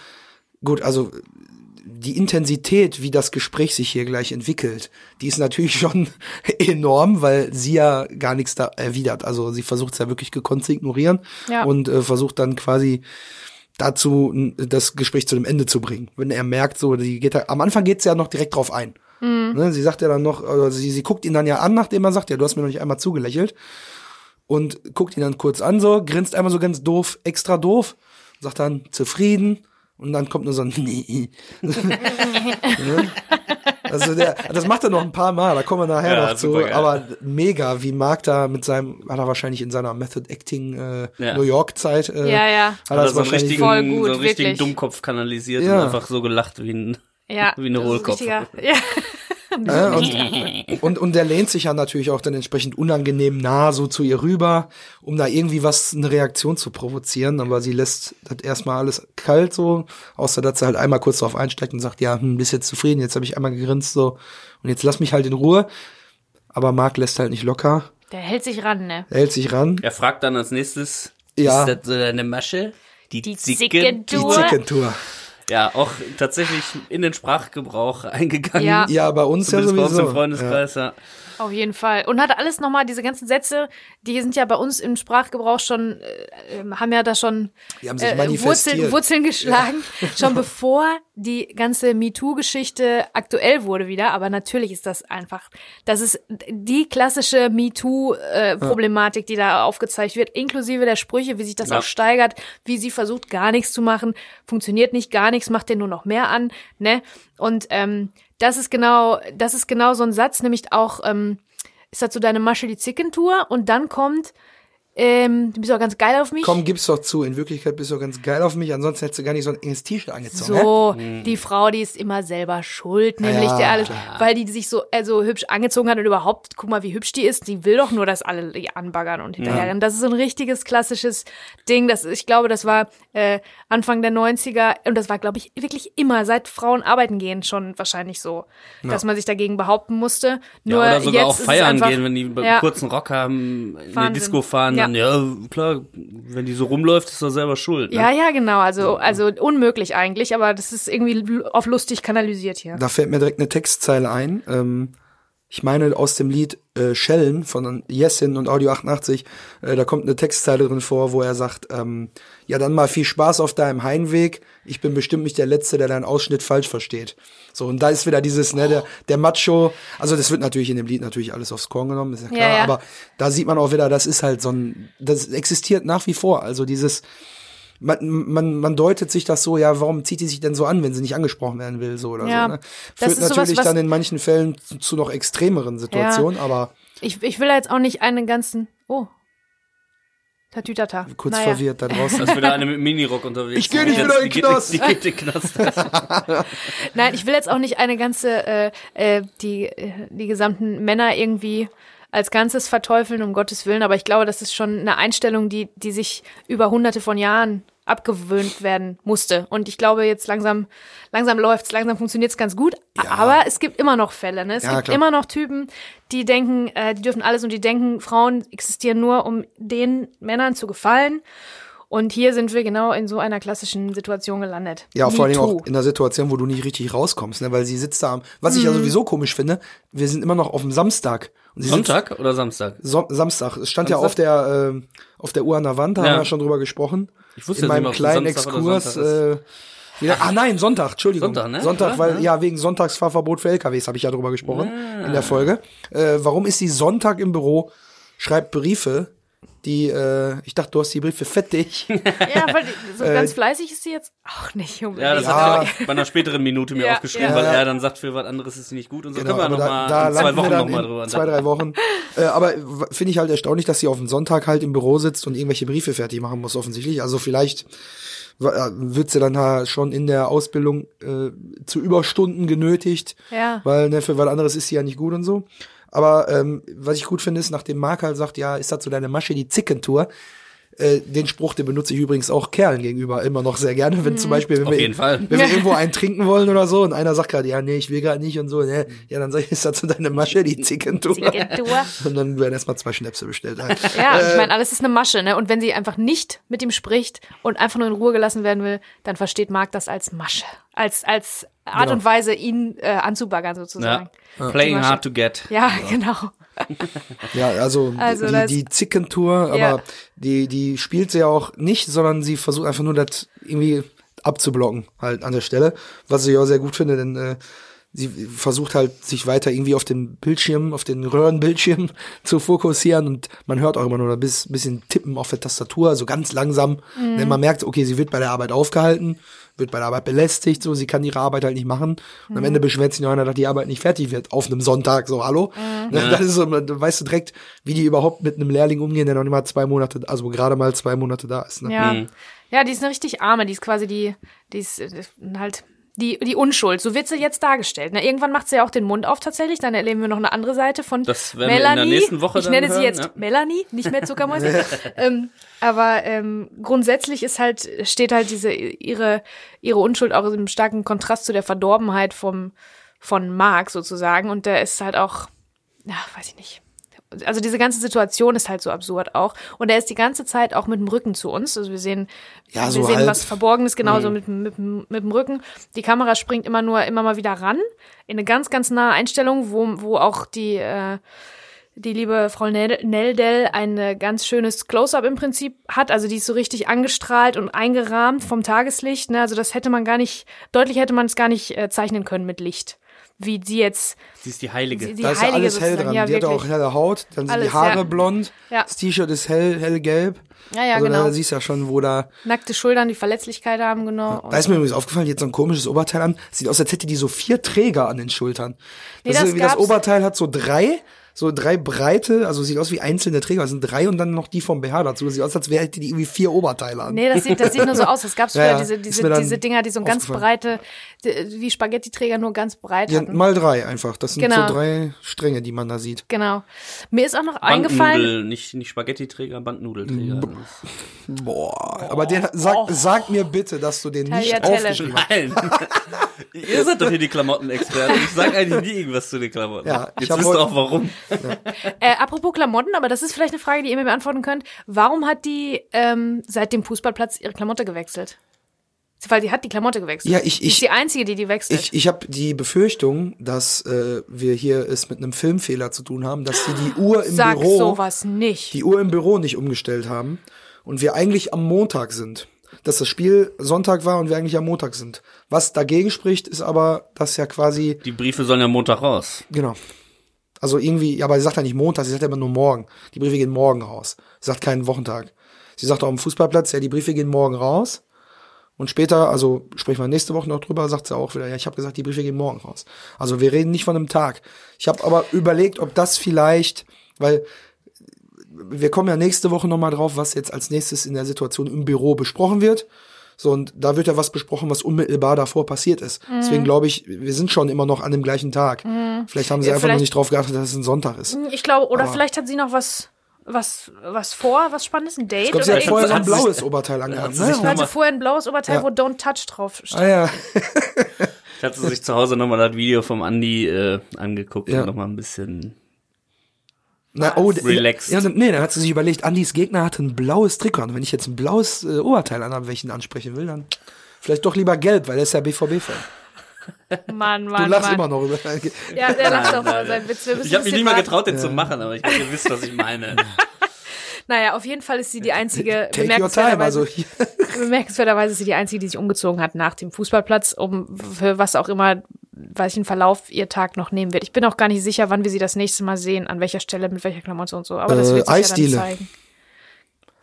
gut, also die Intensität, wie das Gespräch sich hier gleich entwickelt, die ist natürlich schon enorm, weil sie ja gar nichts da erwidert. Also sie versucht es ja wirklich gekonnt zu ignorieren Ja. und äh, versucht dann quasi dazu das Gespräch zu einem Ende zu bringen. Wenn er merkt, so, die geht da, am Anfang geht's ja noch direkt drauf ein. Ne, sie sagt ja dann noch, also sie, sie guckt ihn dann ja an, nachdem er sagt, ja, du hast mir noch nicht einmal zugelächelt und guckt ihn dann kurz an, so, grinst einmal so ganz doof, extra doof, sagt dann zufrieden und dann kommt nur so ein Nee. Ne? Also der, das macht er noch ein paar Mal, da kommen wir nachher Ja, noch zu, supergeil. aber mega, wie Mark da mit seinem, hat er wahrscheinlich in seiner Method Acting äh, Ja. New York Zeit, äh, Ja, ja. hat er das so einen wahrscheinlich richtigen, Voll gut, so einen richtigen. Dummkopf kanalisiert Ja. und einfach so gelacht wie ein, Ja. wie eine Hohlkopf. richtiger- Ja. Ja, und, und, und der lehnt sich ja natürlich auch dann entsprechend unangenehm nah so zu ihr rüber, um da irgendwie was, eine Reaktion zu provozieren. Aber sie lässt das erstmal alles kalt so, außer dass sie halt einmal kurz drauf einsteigt und sagt, ja, hm, bist jetzt zufrieden, jetzt habe ich einmal gegrinst so und jetzt lass mich halt in Ruhe. Aber Marc lässt halt nicht locker, Der hält sich ran, ne? er hält sich ran. Er fragt dann als nächstes, Ja. ist das so deine Masche? Die, Die Zicke? Die Zickentour. Ja, auch tatsächlich in den Sprachgebrauch eingegangen. Ja. Ja, bei uns ja Zumindest bei uns sowieso. im Freundeskreis, ja. Auf jeden Fall. Und hat alles nochmal, diese ganzen Sätze, die sind ja bei uns im Sprachgebrauch schon, äh, äh, haben ja da schon Die haben sich äh. Wurzeln, Wurzeln geschlagen, schon bevor die ganze MeToo-Geschichte aktuell wurde wieder. Aber natürlich ist das einfach, das ist die klassische MeToo-Problematik, die da aufgezeigt wird, inklusive der Sprüche, wie sich das Ja. auch steigert, wie sie versucht, gar nichts zu machen, funktioniert nicht, gar nichts, macht den nur noch mehr an, ne? Und ähm, das ist genau, das ist genau so ein Satz, nämlich auch, ähm, ist dazu deine Masche die Zickentour und dann kommt, ähm, du bist auch ganz geil auf mich. Komm, gib's doch zu. In Wirklichkeit bist du ganz geil auf mich. Ansonsten hättest du gar nicht so ein enges T-Shirt angezogen. hä? So, die Frau, die ist immer selber schuld, nämlich Ja, der alles, weil die sich so also hübsch angezogen hat und überhaupt, guck mal, wie hübsch die ist. Die will doch nur, dass alle die anbaggern und hinterherrennen. Das ist so ein richtiges klassisches Ding. Das, ich glaube, das war äh, Anfang der 90er und das war, glaube ich, wirklich immer seit Frauen arbeiten gehen schon wahrscheinlich so, dass man sich dagegen behaupten musste. Nur ja, oder sogar jetzt auch feiern einfach, gehen, wenn die ja. kurzen Rock haben, in die Wahnsinn. Disco fahren, dann, ja, klar, wenn die so rumläuft, ist er selber schuld. Ne? Ja, ja, genau. Also, also unmöglich eigentlich, aber das ist irgendwie auf lustig kanalisiert hier. Da fällt mir direkt eine Textzeile ein. Ähm, ich meine aus dem Lied äh, Schellen von Jessin und Audio 88, äh, da kommt eine Textzeile drin vor, wo er sagt, ähm, ja dann mal viel Spaß auf deinem Heimweg, ich bin bestimmt nicht der Letzte, der deinen Ausschnitt falsch versteht. So, und da ist wieder dieses, ne, der, der Macho, also das wird natürlich in dem Lied natürlich alles aufs Korn genommen, ist ja klar, Ja, ja. aber da sieht man auch wieder, das ist halt so ein, das existiert nach wie vor, also dieses, man, man, man deutet sich das so, ja, warum zieht die sich denn so an, wenn sie nicht angesprochen werden will, so oder Ja, so. Ne? Führt sowas, natürlich was- dann in manchen Fällen zu, zu noch extremeren Situationen, aber Ich, ich will da jetzt auch nicht einen ganzen. Oh. Tatütata. kurz naja. verwirrt da draußen. Da ist wieder eine mit Minirock unterwegs. Ich geh Die nicht wieder in die den Knast. Die in den Knast. Nein, ich will jetzt auch nicht eine ganze, äh, äh, die, äh, die gesamten Männer irgendwie als Ganzes verteufeln, um Gottes Willen, aber ich glaube, das ist schon eine Einstellung, die, die sich über hunderte von Jahren abgewöhnt werden musste. Und ich glaube, jetzt langsam, langsam läuft's, langsam funktioniert's ganz gut. Aber es gibt immer noch Fälle, ne? Es Ja, gibt klar. immer noch Typen, die denken, äh, die dürfen alles und die denken, Frauen existieren nur, um den Männern zu gefallen. Und hier sind wir genau in so einer klassischen Situation gelandet. Ja, vor allem auch in einer Situation, wo du nicht richtig rauskommst, ne? weil sie sitzt da am, was ich ja Mhm. sowieso komisch finde, wir sind immer noch auf dem Samstag. Sie sitzt- Sonntag oder Samstag? So, Samstag. Es stand ja Samstag? auf der, äh, auf der Uhr an der Wand, da Ja. haben wir schon drüber gesprochen. Ich wusste in nicht meinem es kleinen Samstag Exkurs. Sonntag Äh, wieder, ah nein, Sonntag, Entschuldigung. Sonntag, ne? Sonntag, weil, ja, wegen Sonntagsfahrverbot für LKWs habe ich ja drüber gesprochen in der Folge. Äh, warum ist sie Sonntag im Büro, schreibt Briefe, die, äh, ich dachte, du hast die Briefe fettig. Ja, weil die- so Äh, ganz fleißig ist sie jetzt auch nicht unbedingt. Ja, das Ja. hat er bei einer späteren Minute mir Ja, aufgeschrieben, ja. weil Ja. er dann sagt, für was anderes ist sie nicht gut und so. Genau, Können wir noch da, mal da in zwei Wochen dann noch mal in drüber. Zwei, drei Wochen. äh, aber finde ich halt erstaunlich, dass sie auf dem Sonntag halt im Büro sitzt und irgendwelche Briefe fertig machen muss, offensichtlich. Also vielleicht äh, wird sie dann da schon in der Ausbildung äh, zu Überstunden genötigt, Ja. weil ne, für was anderes ist sie ja nicht gut und so. Aber ähm, was ich gut finde, ist, nachdem Mark halt sagt, ja, ist das so deine Masche, die Zickentour, äh, den Spruch, den benutze ich übrigens auch Kerlen gegenüber immer noch sehr gerne, wenn zum Beispiel, wenn Auf wir, jeden Fall. wenn wir irgendwo einen trinken wollen oder so und einer sagt gerade, ja, nee, ich will gerade nicht und so, ne, ja, dann sag ich, ist das so deine Masche, die Zickentour? Zickentour. Und dann werden erstmal zwei Schnäpse bestellt. Halt. Ja, Äh, ich meine, alles ist eine Masche, ne? Und wenn sie einfach nicht mit ihm spricht und einfach nur in Ruhe gelassen werden will, dann versteht Marc das als Masche. Als, als Art Genau. und Weise, ihn äh, anzubaggern sozusagen. Ja. Playing hard to get. Ja, genau. Ja, also, Also die, die Zickentour, aber Ja. die, die spielt sie ja auch nicht, sondern sie versucht einfach nur das irgendwie abzublocken, halt an der Stelle. Was ich auch sehr gut finde, denn äh, sie versucht halt, sich weiter irgendwie auf den Bildschirm, auf den Röhrenbildschirm zu fokussieren und man hört auch immer nur ein bis- bisschen Tippen auf der Tastatur, also ganz langsam. Mhm. Denn man merkt, okay, sie wird bei der Arbeit aufgehalten, wird bei der Arbeit belästigt, so, sie kann ihre Arbeit halt nicht machen. Und am Mhm. Ende beschwert sich noch einer, dass die Arbeit nicht fertig wird auf einem Sonntag, so, hallo? Mhm. Ne, Das ist so, da weißt du direkt, wie die überhaupt mit einem Lehrling umgehen, der noch nicht mal zwei Monate, also gerade mal zwei Monate da ist. Ne? Ja. Ja, die ist eine richtig arme, die ist quasi die, die ist äh, halt die, die Unschuld. So wird sie jetzt dargestellt. Na, irgendwann macht sie ja auch den Mund auf tatsächlich. Dann erleben wir noch eine andere Seite von Das werden wir in Melanie. der nächsten Woche ich nenne sie hören, jetzt ja. Melanie, nicht mehr Zuckermäuse. ähm, aber ähm, grundsätzlich ist halt, steht halt diese ihre, ihre Unschuld auch im starken Kontrast zu der Verdorbenheit vom, von Mark sozusagen. Und der ist halt auch, ja, weiß ich nicht. Also diese ganze Situation ist halt so absurd auch. Und er ist die ganze Zeit auch mit dem Rücken zu uns. Also wir sehen, Ja, wir so sehen halb. was Verborgenes, genauso mit, dem- mit, dem- mit dem Rücken. Die Kamera springt immer nur, immer mal wieder ran. In eine ganz, ganz nahe Einstellung, wo, wo auch die, äh, die liebe Frau Nel- Neldell ein äh, ganz schönes Close-up im Prinzip hat. Also die ist so richtig angestrahlt und eingerahmt vom Tageslicht. Ne? Also das hätte man gar nicht, deutlich hätte man es gar nicht äh, zeichnen können mit Licht. Wie sie jetzt, Sie ist die Heilige. sie, die da ist ja Heilige alles hell dran. Ja, die hat wirklich. auch helle Haut, dann sind Alles, die Haare ja. blond, Ja. das T-Shirt ist hell, hellgelb. Ja, ja, also genau. da siehst du ja schon, wo da. Nackte Schultern, die Verletzlichkeit haben, genau. Da ist mir übrigens aufgefallen, jetzt so ein komisches Oberteil an. Sieht aus, als hätte die so vier Träger an den Schultern. Nee, das, das ist irgendwie das Oberteil hat so drei, so drei breite, also sieht aus wie einzelne Träger. Das sind drei und dann noch die vom BH dazu. Das sieht aus, als wäre die irgendwie vier Oberteile an. Nee, das sieht, das sieht nur so aus. Es gab Ja, früher ja. diese, diese, diese Dinger, die so ein ganz breite, wie Spaghetti-Träger nur ganz breit Ja, hatten. mal drei einfach. Das sind Genau. so drei Stränge, die man da sieht. Genau. Mir ist auch noch eingefallen, Bandnudel, nicht, nicht Spaghetti-Träger, Bandnudelträger. Boah. Aber den, sag, sag mir bitte, dass du den nicht aufgeschrieben hast. Nein. Ihr seid doch hier die Klamottenexperten. Ich sag eigentlich nie irgendwas zu den Klamotten. Ja, ich Jetzt hab wisst ihr auch warum. Äh, apropos Klamotten, aber das ist vielleicht eine Frage, die ihr mir beantworten könnt. Warum hat die ähm, seit dem Fußballplatz ihre Klamotte gewechselt? Weil sie hat die Klamotte gewechselt. Ja, ich- Die ich- ist die Einzige, die die wechselt. Ich, ich habe die Befürchtung, dass äh, wir hier es mit einem Filmfehler zu tun haben, dass sie die Uhr im Sag Büro, sowas nicht. die Uhr im Büro nicht umgestellt haben und wir eigentlich am Montag sind. Dass das Spiel Sonntag war und wir eigentlich am Montag sind. Was dagegen spricht, ist aber, dass ja quasi Die Briefe sollen ja Montag raus. Genau. Also irgendwie, aber sie sagt ja nicht Montag, sie sagt ja immer nur morgen. Die Briefe gehen morgen raus. Sie sagt keinen Wochentag. Sie sagt auch am Fußballplatz, ja, die Briefe gehen morgen raus. Und später, also sprechen wir nächste Woche noch drüber, sagt sie auch wieder, ja, ich habe gesagt, die Briefe gehen morgen raus. Also wir reden nicht von einem Tag. Ich habe aber überlegt, ob das vielleicht, weil wir kommen ja nächste Woche nochmal drauf, was jetzt als nächstes in der Situation im Büro besprochen wird. So, und da wird ja was besprochen, was unmittelbar davor passiert ist. Deswegen glaube ich, wir sind schon immer noch an dem gleichen Tag. Vielleicht haben sie Ja, einfach noch nicht drauf geachtet, dass es ein Sonntag ist. Ich glaube, oder Aber- vielleicht hat sie noch was, was, was vor, was Spannendes, ein Date Ich glaube, sie oder hat vorher so ein blaues Oberteil angehabt. sie sich Ne? Hatte Nochmal- vorher ein blaues Oberteil, Ja. wo Don't Touch drauf steht. Ah ja. Ich hatte sich zu Hause nochmal das Video vom Andi äh, angeguckt Ja. und nochmal ein bisschen. Na, oh, Relaxed. Ja, nee, dann hat sie sich überlegt, Andys Gegner hatte ein blaues Trikot an. Wenn ich jetzt ein blaues äh, Oberteil anhabe, welchen ansprechen will, dann vielleicht doch lieber gelb, weil er ist ja BVB-Fan. Mann, Du Mann, lachst Mann. immer noch über. Ja, der lacht auch über seinen Witz. Ich habe mich nicht mal getraut, den zu machen, aber ich glaube, ihr wisst, was ich meine. Naja, auf jeden Fall ist sie die einzige, Take your time. Also hier, bemerkenswerterweise ist sie die einzige, die sich umgezogen hat nach dem Fußballplatz, um für was auch immer, welchen Verlauf ihr Tag noch nehmen wird. Ich bin auch gar nicht sicher, wann wir sie das nächste Mal sehen, an welcher Stelle, mit welcher Klamotte und so. Aber das Äh, wird sich Eisdiele. ja dann zeigen.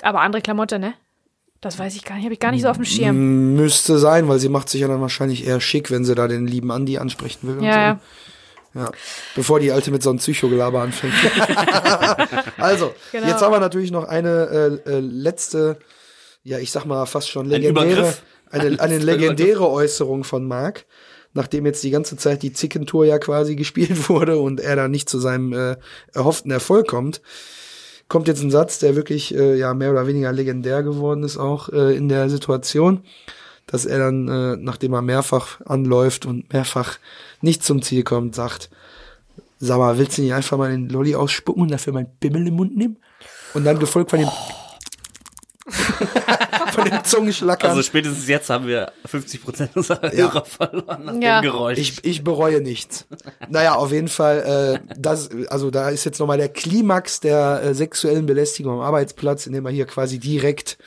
Aber andere Klamotte, ne? Das weiß ich gar nicht, habe ich gar nicht so auf dem Schirm. müsste sein, weil sie macht sich ja dann wahrscheinlich eher schick, wenn sie da den lieben Andi ansprechen will. Ja, so. ja. Ja, bevor die Alte mit so einem Psychogelaber anfängt. also, Genau. jetzt haben wir natürlich noch eine äh, äh, letzte, ja, ich sag mal fast schon legendäre, Übergriff. eine, eine legendäre Äußerung von Marc, nachdem jetzt die ganze Zeit die Zickentour ja quasi gespielt wurde und er da nicht zu seinem äh, erhofften Erfolg kommt, kommt jetzt ein Satz, der wirklich äh, ja mehr oder weniger legendär geworden ist auch äh, in der Situation, dass er dann, äh, nachdem er mehrfach anläuft und mehrfach nicht zum Ziel kommt, sagt, sag mal, willst du nicht einfach mal den Lolli ausspucken und dafür meinen Bimmel im Mund nehmen? Und dann gefolgt von dem von dem Zungenschlackern. Also spätestens jetzt haben wir 50 Prozent unserer Ja. Hörer verloren nach Ja. dem Geräusch. Ich, ich bereue nichts. Naja, auf jeden Fall, äh, das, also da ist jetzt nochmal der Klimax der äh, sexuellen Belästigung am Arbeitsplatz, indem er hier quasi direkt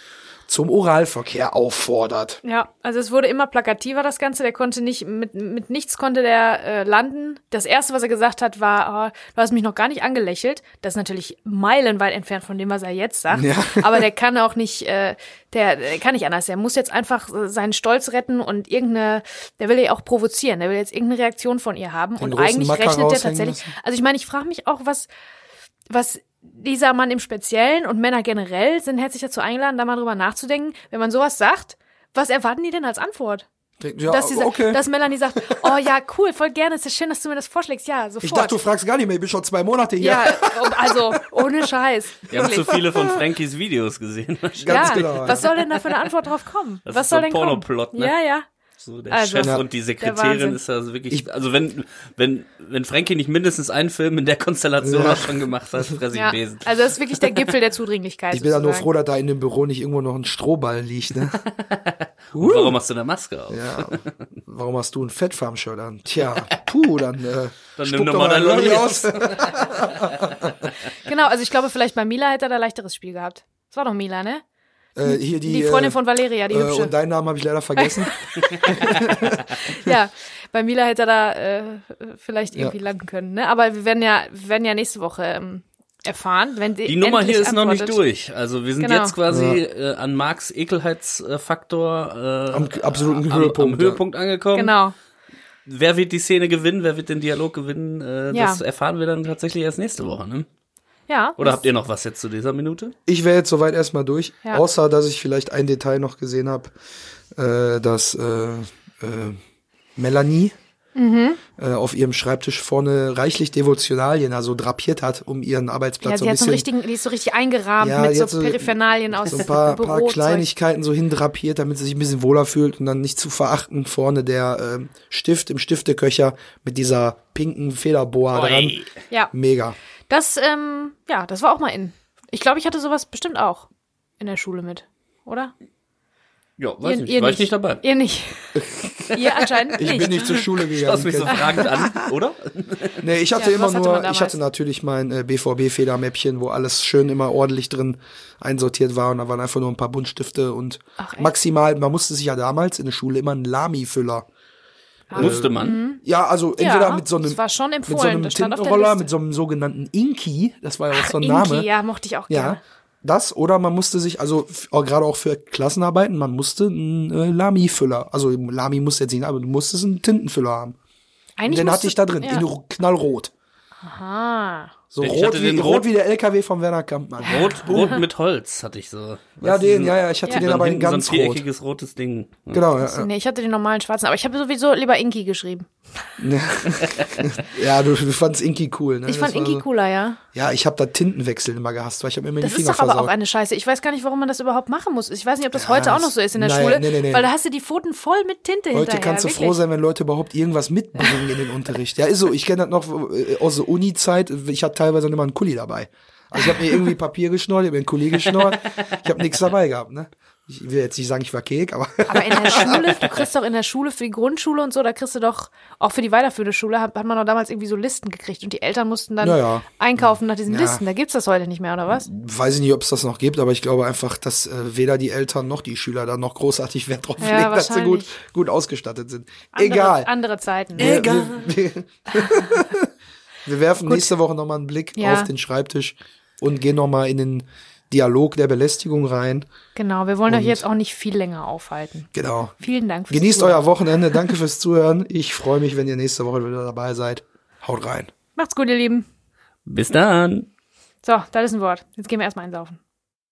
zum Oralverkehr auffordert. Ja, also es wurde immer plakativer, das Ganze. Der konnte nicht, mit, mit nichts konnte der äh, landen. Das erste, was er gesagt hat, war, oh, du hast mich noch gar nicht angelächelt. Das ist natürlich meilenweit entfernt von dem, was er jetzt sagt. Ja. Aber der kann auch nicht, äh, der, der kann nicht anders. Der muss jetzt einfach seinen Stolz retten und irgendeine, der will ja auch provozieren. Der will jetzt irgendeine Reaktion von ihr haben. und großen eigentlich rechnet der tatsächlich. Also ich meine, ich frage mich auch, was, was dieser Mann im Speziellen und Männer generell sind herzlich dazu eingeladen, da mal drüber nachzudenken, wenn man sowas sagt, was erwarten die denn als Antwort? Ja, dass, dieser, okay. dass Melanie sagt, oh ja, cool, voll gerne, ist ja schön, dass du mir das vorschlägst. Ja, sofort. ich dachte, du fragst gar nicht mehr, ich bin schon zwei Monate hier. ja, also ohne Scheiß. Wir haben zu viele von Frankies Videos gesehen. Ganz ja, genau. was soll denn da für eine Antwort drauf kommen? Das was ist soll so ein denn kommen? Pornoplot, ne? Ja, ja. So, der Also, Chef Ja. und die Sekretärin ist also wirklich, also wenn, wenn, wenn Frankie nicht mindestens einen Film in der Konstellation Ja. auch schon gemacht hat, fress ich ja. Besen. Also das ist wirklich der Gipfel der Zudringlichkeit. Ich bin ja nur froh, dass da in dem Büro nicht irgendwo noch ein Strohball liegt. Ne? Und warum hast du eine Maske auf? Ja. Warum hast du ein Fettfarm-Shirt an? Tja, puh, dann, äh, Dann nimm doch mal dein Lolli aus. Genau, also ich glaube, vielleicht bei Mila hätte er da leichteres Spiel gehabt. Das war doch Mila, ne? Äh, hier die, Die Freundin äh, von Valeria, die äh, hübsche. und deinen Namen habe ich leider vergessen. Ja, bei Mila hätte er da äh, vielleicht Ja. irgendwie landen können. Ne? Aber wir werden ja, wir werden ja nächste Woche ähm, erfahren, wenn Die Nummer hier ist noch nicht antwortet. durch. Also wir sind Genau. jetzt quasi äh, an Marks Ekelheitsfaktor äh, Am absoluten am, Höhepunkt, am ja. Höhepunkt angekommen. Genau. Wer wird die Szene gewinnen? Wer wird den Dialog gewinnen? Äh, Ja. Das erfahren wir dann tatsächlich erst nächste Woche. Ne? Ja. Oder habt ihr noch was jetzt zu dieser Minute? Ich wäre jetzt soweit erstmal durch, Ja. außer dass ich vielleicht ein Detail noch gesehen habe, äh, dass äh, äh, Melanie Mhm. äh, auf ihrem Schreibtisch vorne reichlich Devotionalien also drapiert hat, um ihren Arbeitsplatz Ja, so die, ein hat so einen bisschen richtigen, die ist so richtig eingerahmt Ja, mit so so- Periphernalien aus so ein paar, paar. Kleinigkeiten so hindrapiert, damit sie sich ein bisschen wohler fühlt und dann nicht zu verachten vorne der ähm, Stift im Stifteköcher mit dieser pinken Federboa dran. Oi. Ja, Mega. Das, ähm, ja, das war auch mal in. Ich glaube, ich hatte sowas bestimmt auch in der Schule mit, oder? Ja, weiß Ihr- nicht. ihr War nicht. ich nicht dabei. Ihr nicht. ihr anscheinend Ich nicht. bin nicht zur Schule Schaust gegangen. mich so fragend an, oder? Nee, ich hatte Ja, immer hatte nur, ich hatte natürlich mein äh, BVB-Federmäppchen, wo alles schön immer ordentlich drin einsortiert war und da waren einfach nur ein paar Buntstifte und Ach, maximal, man musste sich ja damals in der Schule immer einen Lami-Füller. Musste man. Ja, also entweder Ja, mit so einem, das war schon mit so einem Tintenroller, mit so einem sogenannten Inki, das war ja auch so ein Inki, Name. ja, mochte ich auch Ja, gerne. das oder man musste sich, also gerade auch für Klassenarbeiten, man musste einen äh, Lami-Füller, also Lami musste jetzt nicht, aber du musstest einen Tintenfüller haben. Eigentlich Den musste- hatte ich da drin, Ja. in ro- knallrot. Aha. So Ich rot hatte wie, den rot rot- wie der LKW von Werner Kampmann. Rot, rot mit Holz hatte ich so. Ja, den, ja, ja, ich hatte Ja. den aber in ganz so ein rot. viereckiges rotes Ding. Genau, ja. Nee, ich hatte den normalen schwarzen, aber ich habe sowieso lieber Inki geschrieben. Ja, du, du fandst Inki cool, ne? Ich Das fand Inki so- cooler, ja. Ja, ich habe da Tintenwechsel immer gehasst, weil ich habe immer Das die ist Finger doch aber auch eine Scheiße. Ich weiß gar nicht, warum man das überhaupt machen muss. Ich weiß nicht, ob das Ja, heute auch das- noch so ist in der nein, Schule. nee, nee, nee. Weil da hast du die Pfoten voll mit Tinte Heute hinterher. kannst du wirklich. froh sein, wenn Leute überhaupt irgendwas mitbringen in den Unterricht. Ja, ist so. Ich kenne das noch äh, aus der Uni-Zeit. Ich hatte teilweise immer einen Kuli dabei. Also ich habe mir irgendwie Papier geschnort, ich habe mir einen Kuli geschnort. Ich habe nichts dabei gehabt, ne? Ich will jetzt nicht sagen, ich war Kek, aber Aber in der Schule, du kriegst doch in der Schule für die Grundschule und so, da kriegst du doch, auch für die weiterführende Schule, hat, hat man doch damals irgendwie so Listen gekriegt und die Eltern mussten dann Ja, ja. einkaufen nach diesen Ja. Listen. Da gibt's das heute nicht mehr, oder was? weiß ich nicht, ob es das noch gibt, aber ich glaube einfach, dass äh, weder die Eltern noch die Schüler da noch großartig Wert drauf Ja, legen, dass sie gut, gut ausgestattet sind. Andere, Egal. Andere Zeiten. Wir, wir, wir, wir werfen nächste Woche nochmal einen Blick Ja. auf den Schreibtisch und gehen nochmal in den Dialog der Belästigung rein. Genau, wir wollen euch Und- jetzt auch nicht viel länger aufhalten. Genau. Vielen Dank fürs Genießt Zuhören. euer Wochenende. Danke fürs Zuhören. Ich freue mich, wenn ihr nächste Woche wieder dabei seid. Haut rein. Macht's gut, ihr Lieben. Bis dann. So, das ist ein Wort. Jetzt gehen wir erstmal einsaufen.